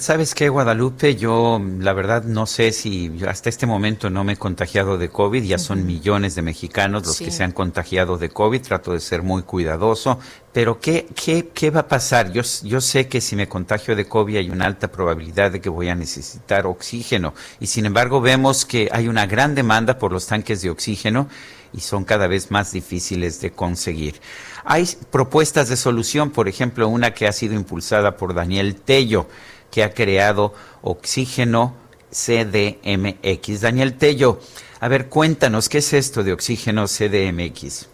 ¿Sabes qué, Guadalupe? Yo, la verdad, no sé si hasta este momento no me he contagiado de COVID. Ya son millones de mexicanos los que se han contagiado de COVID. Trato de ser muy cuidadoso. Pero, ¿qué, qué, qué va a pasar? Yo, yo sé que si me contagio de COVID hay una alta probabilidad de que voy a necesitar oxígeno. Y sin embargo, vemos que hay una gran demanda por los tanques de oxígeno y son cada vez más difíciles de conseguir. Hay propuestas de solución, por ejemplo, una que ha sido impulsada por Daniel Tello que ha creado Oxígeno CDMX. Daniel Tello, a ver, cuéntanos, ¿qué es esto de Oxígeno CDMX?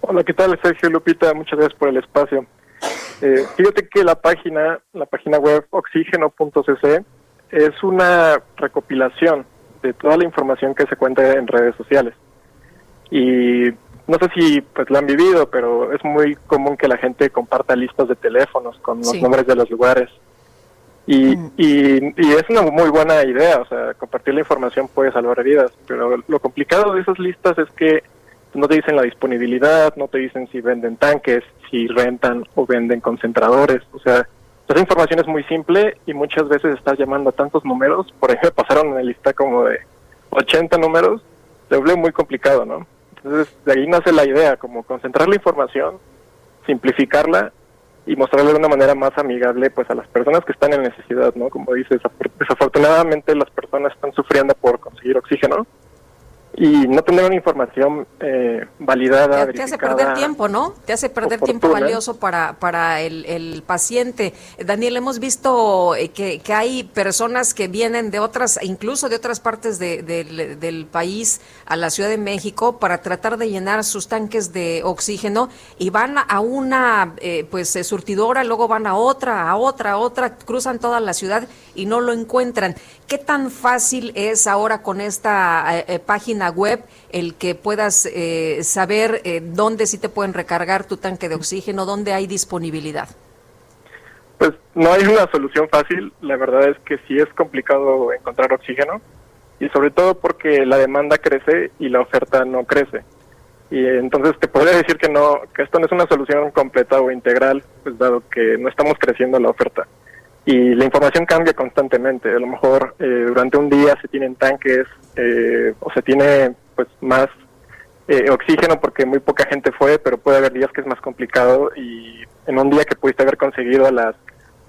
Hola, ¿qué tal, Sergio Lupita? Muchas gracias por el espacio. Eh, fíjate que la página, la página web oxígeno.cc es una recopilación de toda la información que se cuenta en redes sociales. Y no sé si pues la han vivido, pero es muy común que la gente comparta listas de teléfonos con los nombres de los lugares. Y, y, es una muy buena idea, o sea, compartir la información puede salvar vidas, pero lo complicado de esas listas es que no te dicen la disponibilidad, no te dicen si venden tanques, si rentan o venden concentradores, o sea, esa información es muy simple y muchas veces estás llamando a tantos números, por ejemplo, pasaron en la lista como de 80 números, se vuelve muy complicado, ¿no? Entonces, de ahí nace la idea, como concentrar la información, simplificarla y mostrarle de una manera más amigable pues a las personas que están en necesidad, ¿no? Como dices, desafortunadamente las personas están sufriendo por conseguir oxígeno y no tener una información eh, validada. Te, hace perder tiempo, ¿no? Te hace perder tiempo valioso para, para el, el paciente. Daniel, hemos visto eh, que, que, hay personas que vienen de otras, incluso de otras partes de, del país a la Ciudad de México para tratar de llenar sus tanques de oxígeno y van a una eh, pues surtidora, luego van a otra, a otra, a otra, cruzan toda la ciudad y no lo encuentran. ¿Qué tan fácil es ahora con esta página web el que puedas eh, saber eh, dónde sí te pueden recargar tu tanque de oxígeno, dónde hay disponibilidad? Pues no hay una solución fácil, la verdad es que sí es complicado encontrar oxígeno y sobre todo porque la demanda crece y la oferta no crece. Y entonces te podría decir que no, que esto no es una solución completa o integral, pues dado que no estamos creciendo la oferta y la información cambia constantemente. A lo mejor eh, durante un día se tienen tanques eh, o se tiene pues más eh, oxígeno porque muy poca gente fue, pero puede haber días que es más complicado y en un día que pudiste haber conseguido a las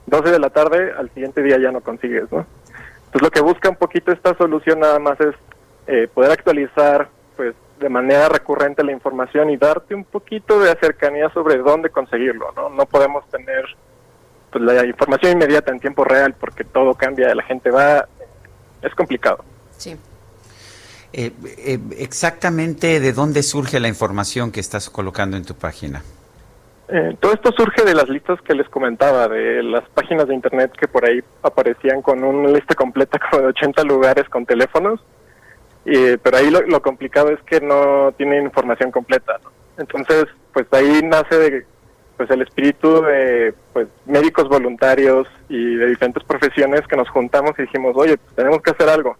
12 de la tarde, al siguiente día ya no consigues, ¿no? Entonces lo que busca un poquito esta solución nada más es poder actualizar pues de manera recurrente la información y darte un poquito de cercanía sobre dónde conseguirlo, ¿no? No podemos tener pues la información inmediata en tiempo real porque todo cambia, la gente va, es complicado. Sí. Eh, eh, exactamente de dónde surge la información que estás colocando en tu página. Eh, todo esto surge de las listas que les comentaba, de las páginas de internet que por ahí aparecían con una lista completa como de 80 lugares con teléfonos, pero ahí lo, complicado es que no tienen información completa. Entonces, pues ahí nace de, pues el espíritu de pues médicos voluntarios y de diferentes profesiones que nos juntamos y dijimos, oye, pues tenemos que hacer algo.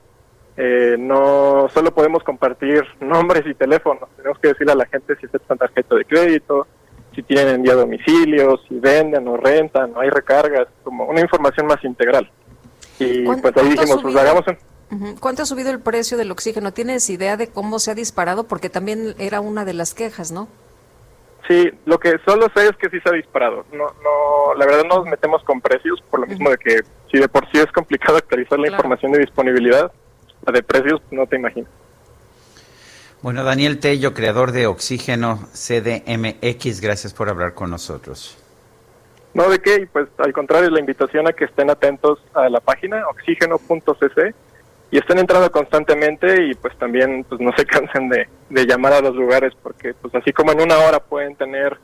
Eh, no solo podemos compartir nombres y teléfonos, tenemos que decirle a la gente si aceptan tarjeta de crédito, si tienen envío a domicilio, si venden o rentan, no hay recargas, como una información más integral. Y pues ahí dijimos, pues hagamos ¿Cuánto ha subido el precio del oxígeno? ¿Tienes idea de cómo se ha disparado? Porque también era una de las quejas, ¿no? Sí, lo que solo sé es que sí se ha disparado. No, no, la verdad no nos metemos con precios por lo mismo de que si de por sí es complicado actualizar la información de disponibilidad, la de precios no te imaginas. Bueno, Daniel Tello, creador de Oxígeno CDMX, gracias por hablar con nosotros. No, de qué, pues al contrario, la invitación a que estén atentos a la página oxígeno.cc y estén entrando constantemente y pues también pues no se cansen de, llamar a los lugares porque pues así como en una hora pueden tener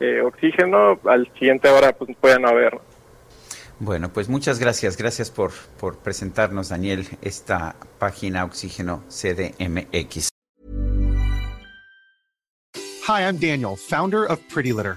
eh, oxígeno, al siguiente hora pues pueden haber. Bueno, pues muchas gracias. Gracias por, por presentarnos, Daniel, esta página Oxígeno CDMX. Hi, I'm Daniel, founder of Pretty Litter.